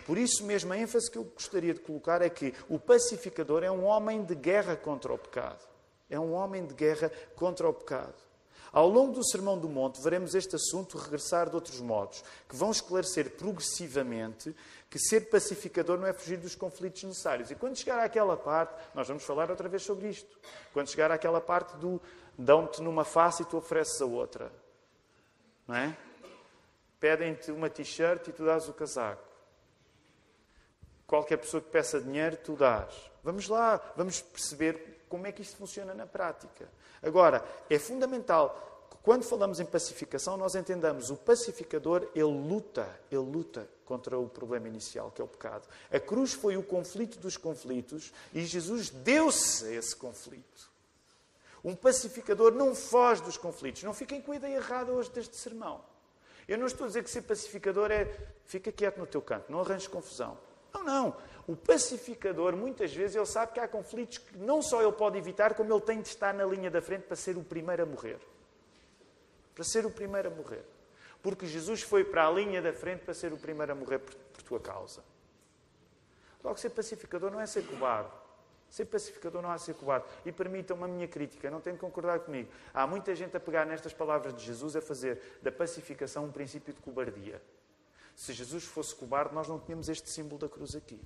Speaker 1: Por isso mesmo, a ênfase que eu gostaria de colocar é que o pacificador é um homem de guerra contra o pecado. É um homem de guerra contra o pecado. Ao longo do Sermão do Monte, veremos este assunto regressar de outros modos, que vão esclarecer progressivamente que ser pacificador não é fugir dos conflitos necessários. E quando chegar àquela parte, nós vamos falar outra vez sobre isto. Quando chegar àquela parte do dão-te numa face e tu ofereces a outra. Não é? Pedem-te uma t-shirt e tu dás o casaco. Qualquer pessoa que peça dinheiro, tu dás. Vamos lá, vamos perceber como é que isto funciona na prática. Agora, é fundamental quando falamos em pacificação, nós entendamos o pacificador, ele luta, ele luta contra o problema inicial, que é o pecado. A cruz foi o conflito dos conflitos e Jesus deu-se a esse conflito. Um pacificador não foge dos conflitos. Não fiquem com a ideia errada hoje deste sermão. Eu não estou a dizer que ser pacificador é fica quieto no teu canto, não arranjes confusão. Não, não. O pacificador, muitas vezes, ele sabe que há conflitos que não só ele pode evitar, como ele tem de estar na linha da frente para ser o primeiro a morrer. Para ser o primeiro a morrer. Porque Jesus foi para a linha da frente para ser o primeiro a morrer por, por tua causa. Logo, ser pacificador não é ser cobarde. Ser pacificador não é ser cobarde. E permitam-me a minha crítica, não tem de concordar comigo. Há muita gente a pegar nestas palavras de Jesus a fazer da pacificação um princípio de cobardia. Se Jesus fosse cobarde, nós não tínhamos este símbolo da cruz aqui.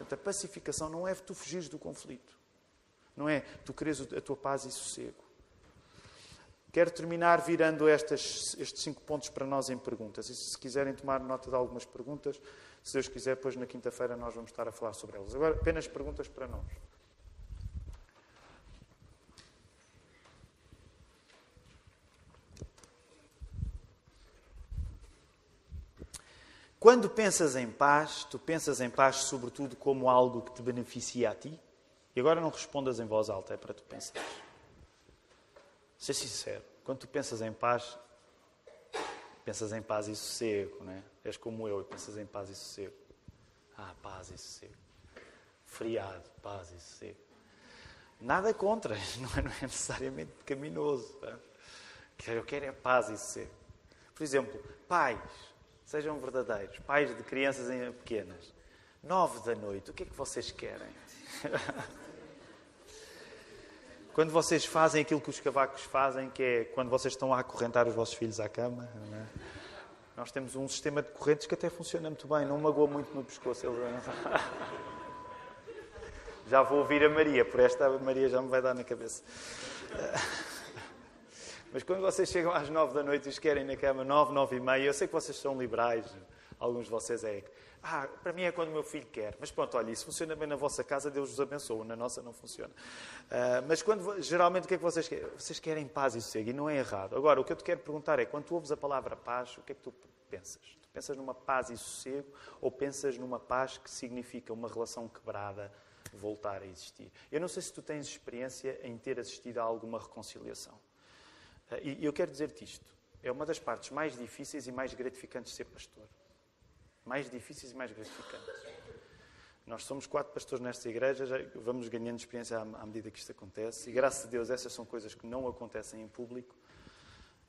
Speaker 1: Portanto, a pacificação não é tu fugires do conflito. Não é tu queres a tua paz e sossego. Quero terminar virando estas, estes cinco pontos para nós em perguntas. E se quiserem tomar nota de algumas perguntas, se Deus quiser, depois na quinta-feira nós vamos estar a falar sobre elas. Agora, apenas perguntas para nós. Quando pensas em paz, tu pensas em paz sobretudo como algo que te beneficia a ti? E agora não respondas em voz alta, é para tu pensar. Ser sincero, quando tu pensas em paz, pensas em paz e sossego, não é? És como eu e pensas em paz e sossego. Ah, paz e sossego. Friado, paz e sossego. Nada contra, (laughs) não é, não é necessariamente pecaminoso. Tá? Eu quero é paz e sossego. Por exemplo, pais Sejam verdadeiros. Pais de crianças pequenas. Nove da noite, o que é que vocês querem? (laughs) quando vocês fazem aquilo que os cavacos fazem, que é quando vocês estão a acorrentar os vossos filhos à cama, é? nós temos um sistema de correntes que até funciona muito bem, não magoa muito no pescoço. (laughs) Já vou ouvir a Maria, por esta a Maria já me vai dar na cabeça. Mas quando vocês chegam às nove da noite e os querem na cama, nove, nove e meia, eu sei que vocês são liberais, alguns de vocês é. Ah, para mim é quando o meu filho quer. Mas pronto, olha, isso funciona bem na vossa casa, Deus vos abençoe. Na nossa não funciona. Uh, mas quando, geralmente o que é que vocês querem? Vocês querem paz e sossego, e não é errado. Agora, o que eu te quero perguntar é, quando tu ouves a palavra paz, o que é que tu pensas? Tu pensas numa paz e sossego ou pensas numa paz que significa uma relação quebrada voltar a existir? Eu não sei se tu tens experiência em ter assistido a alguma reconciliação. E eu quero dizer-te isto. É uma das partes mais difíceis e mais gratificantes de ser pastor. Mais difíceis e mais gratificantes. Nós somos quatro pastores nesta igreja, já vamos ganhando experiência à medida que isto acontece. E graças a Deus, essas são coisas que não acontecem em público.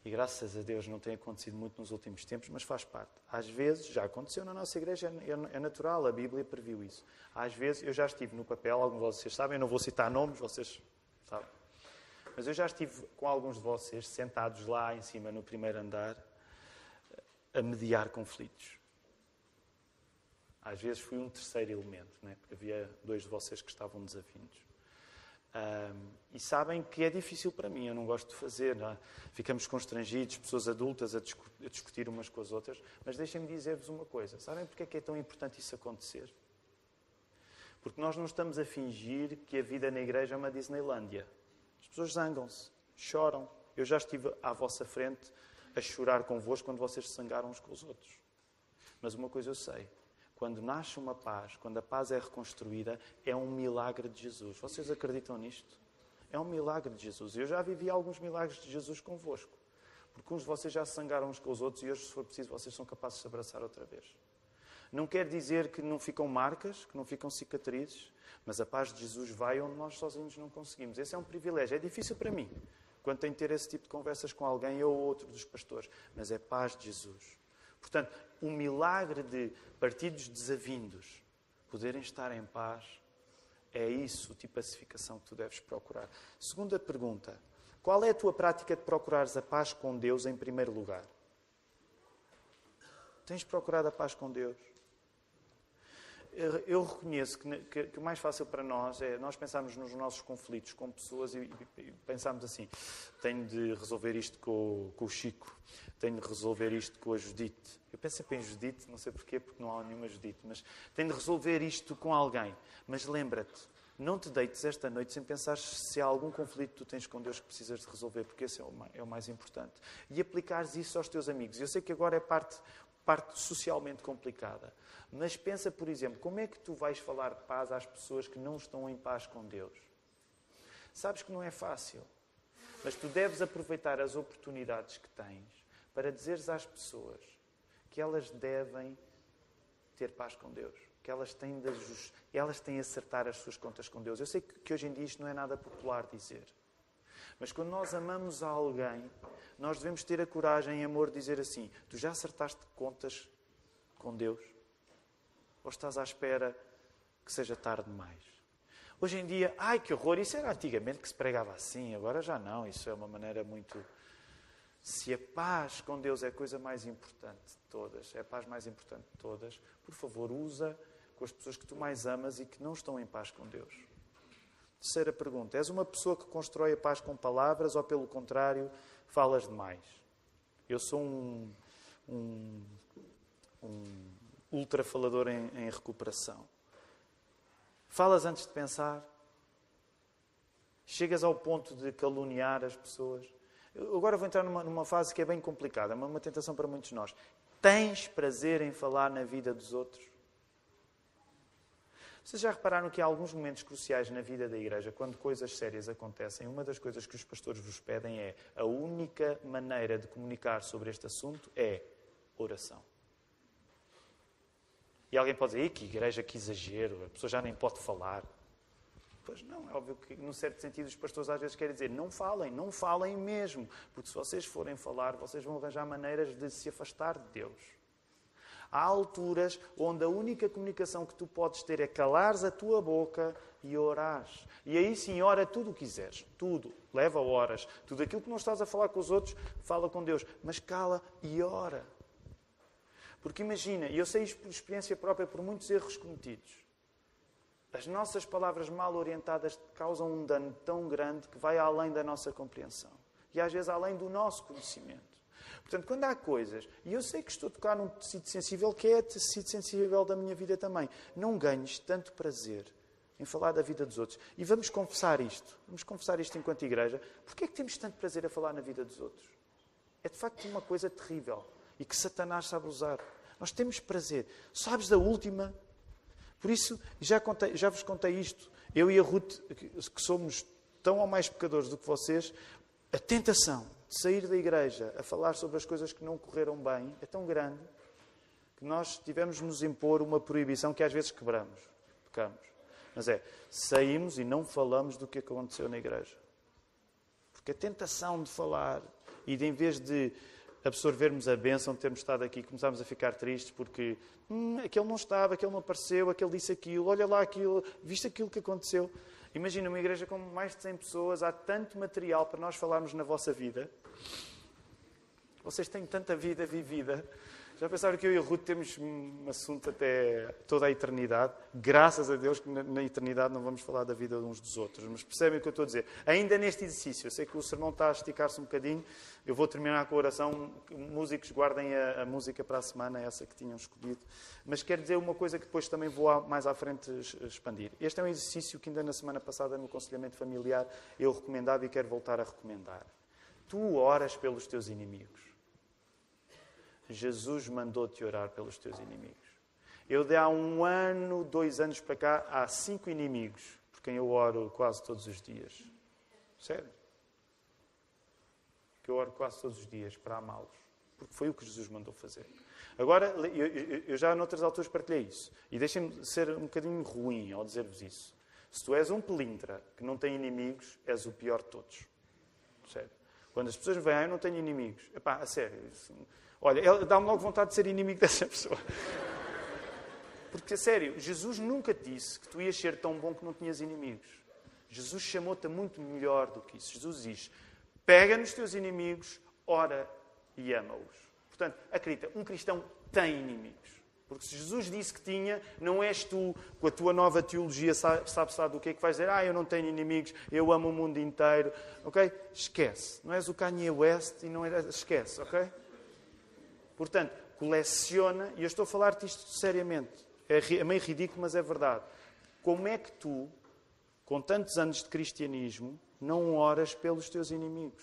Speaker 1: E graças a Deus não tem acontecido muito nos últimos tempos, mas faz parte. Às vezes, já aconteceu na nossa igreja, é, é natural, a Bíblia previu isso. Às vezes, eu já estive no papel, alguns de vocês sabem, eu não vou citar nomes, vocês sabem. Mas eu já estive com alguns de vocês sentados lá em cima no primeiro andar a mediar conflitos. Às vezes fui um terceiro elemento, né? porque havia dois de vocês que estavam desafindos. Um, e sabem que é difícil para mim, eu não gosto de fazer. É? Ficamos constrangidos, pessoas adultas a, discu a discutir umas com as outras. Mas deixem-me dizer-vos uma coisa: sabem porque é que é tão importante isso acontecer? Porque nós não estamos a fingir que a vida na igreja é uma Disneylândia pessoas zangam-se, choram. Eu já estive à vossa frente a chorar convosco quando vocês se zangaram uns com os outros. Mas uma coisa eu sei: quando nasce uma paz, quando a paz é reconstruída, é um milagre de Jesus. Vocês acreditam nisto? É um milagre de Jesus. Eu já vivi alguns milagres de Jesus convosco. Porque uns de vocês já se zangaram uns com os outros e hoje, se for preciso, vocês são capazes de se abraçar outra vez. Não quer dizer que não ficam marcas, que não ficam cicatrizes, mas a paz de Jesus vai onde nós sozinhos não conseguimos. Esse é um privilégio. É difícil para mim, quando tenho que ter esse tipo de conversas com alguém, ou outro dos pastores, mas é paz de Jesus. Portanto, o milagre de partidos desavindos poderem estar em paz, é isso tipo de pacificação que tu deves procurar. Segunda pergunta: qual é a tua prática de procurares a paz com Deus em primeiro lugar? Tens procurado a paz com Deus? Eu reconheço que, que, o mais fácil para nós é nós pensarmos nos nossos conflitos com pessoas e, e pensarmos assim: tenho de resolver isto com, com, o Chico, tenho de resolver isto com a Judite. Eu penso sempre em Judite, não sei porquê, porque não há nenhuma Judite, mas tenho de resolver isto com alguém. Mas lembra-te, Não te deites esta noite sem pensar se há algum conflito que tu tens com Deus que precisas de resolver, porque esse é o mais, é o mais importante. E aplicares isso aos teus amigos. Eu sei que agora é parte, parte socialmente complicada, mas pensa, por exemplo, como é que tu vais falar de paz às pessoas que não estão em paz com Deus? Sabes que não é fácil, mas tu deves aproveitar as oportunidades que tens para dizeres às pessoas que elas devem ter paz com Deus que elas têm, de, elas têm a acertar as suas contas com Deus. Eu sei que hoje em dia isto não é nada popular dizer. Mas quando nós amamos a alguém, nós devemos ter a coragem e amor de dizer assim: Tu já acertaste contas com Deus? Ou estás à espera que seja tarde demais? Hoje em dia, ai que horror, isso era antigamente que se pregava assim, agora já não, isso é uma maneira muito se a paz com Deus é a coisa mais importante de todas, é a paz mais importante de todas, por favor, usa com as pessoas que tu mais amas e que não estão em paz com Deus. Terceira pergunta: és uma pessoa que constrói a paz com palavras ou, pelo contrário, falas demais? Eu sou um, um, um ultra falador em, em recuperação. Falas antes de pensar? Chegas ao ponto de caluniar as pessoas? Agora vou entrar numa, numa fase que é bem complicada, uma, uma tentação para muitos de nós. Tens prazer em falar na vida dos outros? Vocês já repararam que há alguns momentos cruciais na vida da igreja, quando coisas sérias acontecem, uma das coisas que os pastores vos pedem é a única maneira de comunicar sobre este assunto é oração. E alguém pode dizer, que igreja, que exagero, a pessoa já nem pode falar. Pois não, é óbvio que, num certo sentido, os pastores às vezes querem dizer não falem, não falem mesmo, porque se vocês forem falar, vocês vão arranjar maneiras de se afastar de Deus. Há alturas onde a única comunicação que tu podes ter é calares a tua boca e orares. E aí sim, ora tudo o que quiseres. Tudo. Leva horas. Tudo aquilo que não estás a falar com os outros, fala com Deus. Mas cala e ora. Porque imagina, e eu sei isto por experiência própria, por muitos erros cometidos. As nossas palavras mal orientadas causam um dano tão grande que vai além da nossa compreensão e às vezes além do nosso conhecimento. Portanto, quando há coisas, e eu sei que estou a tocar num tecido sensível que é tecido sensível da minha vida também, não ganhes tanto prazer em falar da vida dos outros. E vamos confessar isto. Vamos confessar isto enquanto igreja. Porquê é que temos tanto prazer a falar na vida dos outros? É de facto uma coisa terrível e que Satanás sabe usar. Nós temos prazer. Sabes da última por isso, já, contei, já vos contei isto. Eu e a Ruth, que somos tão ou mais pecadores do que vocês, a tentação sair da igreja a falar sobre as coisas que não correram bem é tão grande que nós tivemos de nos impor uma proibição que às vezes quebramos, pecamos. Mas é, saímos e não falamos do que aconteceu na igreja. Porque a tentação de falar e de, em vez de absorvermos a bênção de termos estado aqui, começámos a ficar tristes porque hum, aquele não estava, aquele não apareceu, aquele disse aquilo, olha lá aquilo, viste aquilo que aconteceu. Imagina uma igreja com mais de 100 pessoas, há tanto material para nós falarmos na vossa vida. Vocês têm tanta vida vivida já pensaram que eu e a Ruth temos um assunto até toda a eternidade? Graças a Deus que na, eternidade não vamos falar da vida uns dos outros. Mas percebem o que eu estou a dizer? Ainda neste exercício, eu sei que o sermão está a esticar-se um bocadinho, eu vou terminar com a oração. Músicos, guardem a, a, música para a semana, essa que tinham escolhido. Mas quero dizer uma coisa que depois também vou mais à frente expandir. Este é um exercício que ainda na semana passada, no aconselhamento familiar, eu recomendava e quero voltar a recomendar. Tu oras pelos teus inimigos. Jesus mandou-te orar pelos teus inimigos. Eu, de há um ano, dois anos para cá, há cinco inimigos por quem eu oro quase todos os dias. Sério. Que eu oro quase todos os dias para amá-los. Porque foi o que Jesus mandou fazer. Agora, eu, eu já noutras alturas partilhei isso. E deixem-me ser um bocadinho ruim ao dizer-vos isso. Se tu és um pelintra que não tem inimigos, és o pior de todos. Sério. Quando as pessoas vêm, ah, eu não tenho inimigos. Epá, a sério. Isso, Olha, dá-me logo vontade de ser inimigo (laughs) dessa pessoa. Porque, a sério, Jesus nunca disse que tu ias ser tão bom que não tinhas inimigos. Jesus chamou-te muito melhor do que isso. Jesus diz: pega nos teus inimigos, ora e ama-os. Portanto, acredita, um cristão tem inimigos. Porque se Jesus disse que tinha, não és tu, com a tua nova teologia, sabes sabe do que é que vais dizer? Ah, eu não tenho inimigos, eu amo o mundo inteiro. Ok? Esquece. Não és o Kanye West e não é. Esquece, ok? Portanto, coleciona, e eu estou a falar-te isto seriamente, é, é meio ridículo, mas é verdade. Como é que tu com tantos anos de cristianismo, não oras pelos teus inimigos.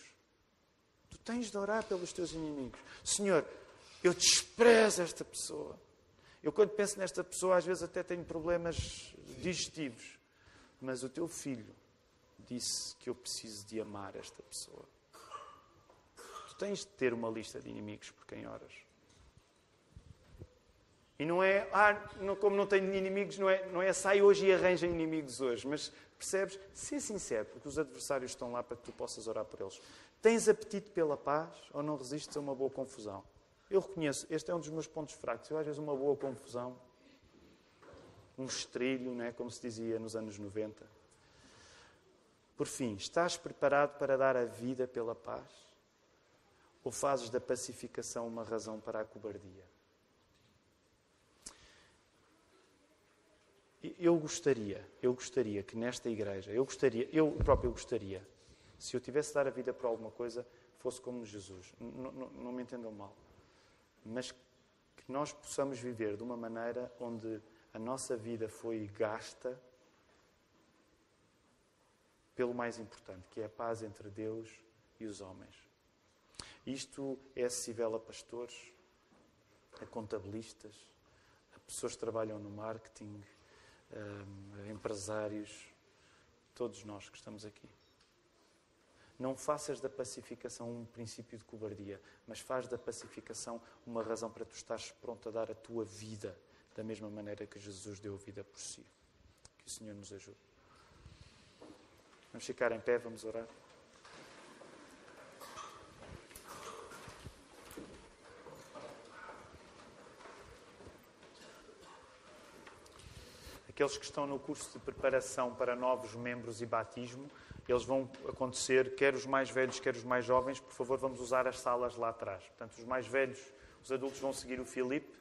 Speaker 1: Tu tens de orar pelos teus inimigos. Senhor, eu desprezo esta pessoa. Eu, quando penso nesta pessoa, às vezes até tenho problemas digestivos. Mas o teu filho disse que eu preciso de amar esta pessoa. Tu tens de ter uma lista de inimigos por quem oras. E não é, ah, não, como não tenho inimigos, não é, não é sai hoje e arranja inimigos hoje. Mas percebes? Ser sincero, porque os adversários estão lá para que tu possas orar por eles. Tens apetite pela paz ou não resistes a uma boa confusão? Eu reconheço, este é um dos meus pontos fracos. Eu, às vezes, uma boa confusão, um estrilho, não é? como se dizia nos anos 90. Por fim, estás preparado para dar a vida pela paz? Ou fazes da pacificação uma razão para a cobardia? Eu gostaria, eu gostaria que nesta igreja, eu gostaria, eu próprio gostaria, se eu tivesse de dar a vida por alguma coisa, fosse como Jesus. Não, não, não me entendam mal. Mas que nós possamos viver de uma maneira onde a nossa vida foi gasta pelo mais importante, que é a paz entre Deus e os homens. Isto é acessível a pastores, a contabilistas, a pessoas que trabalham no marketing, a empresários, todos nós que estamos aqui. Não faças da pacificação um princípio de cobardia, mas faz da pacificação uma razão para tu estares pronto a dar a tua vida da mesma maneira que Jesus deu a vida por si. Que o Senhor nos ajude. Vamos ficar em pé, vamos orar. Aqueles que estão no curso de preparação para novos membros e batismo, eles vão acontecer, quer os mais velhos, quer os mais jovens. Por favor, vamos usar as salas lá atrás. Portanto, os mais velhos, os adultos vão seguir o Filipe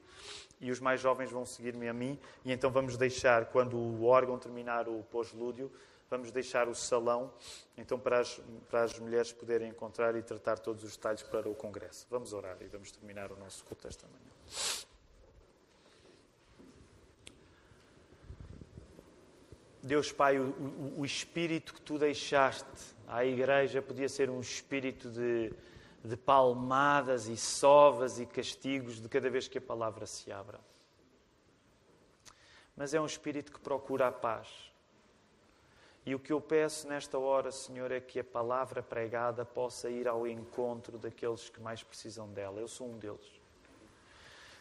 Speaker 1: e os mais jovens vão seguir-me a mim. E então vamos deixar, quando o órgão terminar o pós-lúdio, vamos deixar o salão, então para as, para as mulheres poderem encontrar e tratar todos os detalhes para o congresso. Vamos orar e vamos terminar o nosso culto esta manhã. Deus Pai, o, o, espírito que tu deixaste à igreja podia ser um espírito de, de palmadas e sovas e castigos de cada vez que a palavra se abra. Mas é um espírito que procura a paz. E o que eu peço nesta hora, Senhor, é que a palavra pregada possa ir ao encontro daqueles que mais precisam dela. Eu sou um deles.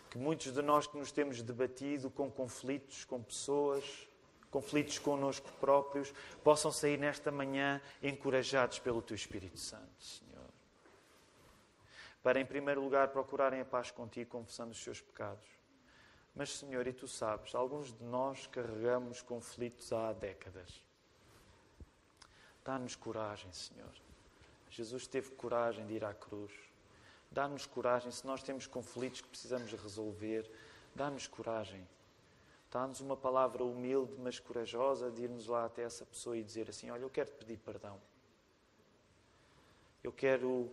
Speaker 1: Que muitos de nós que nos temos debatido com conflitos, com pessoas, conflitos connosco próprios, possam sair nesta manhã encorajados pelo Teu Espírito Santo, Senhor. Para, em primeiro lugar, procurarem a paz contigo, confessando os seus pecados. Mas, Senhor, e tu sabes, alguns de nós carregamos conflitos há décadas. Dá-nos coragem, Senhor. Jesus teve coragem de ir à cruz. Dá-nos coragem, se nós temos conflitos que precisamos resolver, dá-nos coragem Dá-nos uma palavra humilde, mas corajosa, de irmos lá até essa pessoa e dizer assim: Olha, eu quero te pedir perdão. Eu quero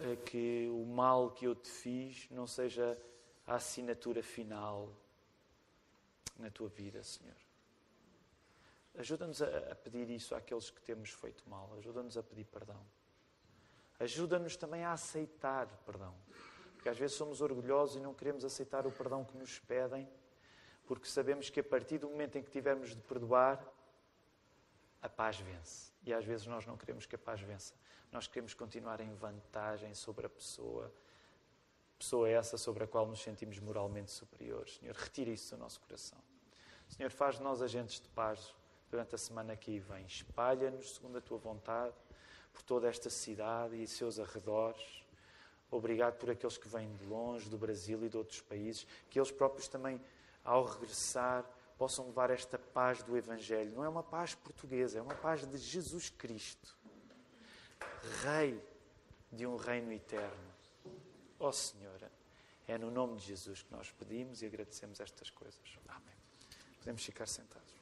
Speaker 1: eh, que o mal que eu te fiz não seja a assinatura final na tua vida, Senhor. Ajuda-nos a pedir isso àqueles que temos feito mal. Ajuda-nos a pedir perdão. Ajuda-nos também a aceitar perdão. Porque às vezes somos orgulhosos e não queremos aceitar o perdão que nos pedem porque sabemos que a partir do momento em que tivermos de perdoar, a paz vence. E às vezes nós não queremos que a paz vença. Nós queremos continuar em vantagem sobre a pessoa, pessoa essa sobre a qual nos sentimos moralmente superiores. Senhor, retira isso do nosso coração. Senhor, faz de nós agentes de paz durante a semana que vem. Espalha-nos segundo a tua vontade por toda esta cidade e seus arredores. Obrigado por aqueles que vêm de longe, do Brasil e de outros países, que eles próprios também ao regressar, possam levar esta paz do Evangelho. Não é uma paz portuguesa, é uma paz de Jesus Cristo, Rei de um reino eterno. Ó oh, Senhora, é no nome de Jesus que nós pedimos e agradecemos estas coisas. Amém. Podemos ficar sentados.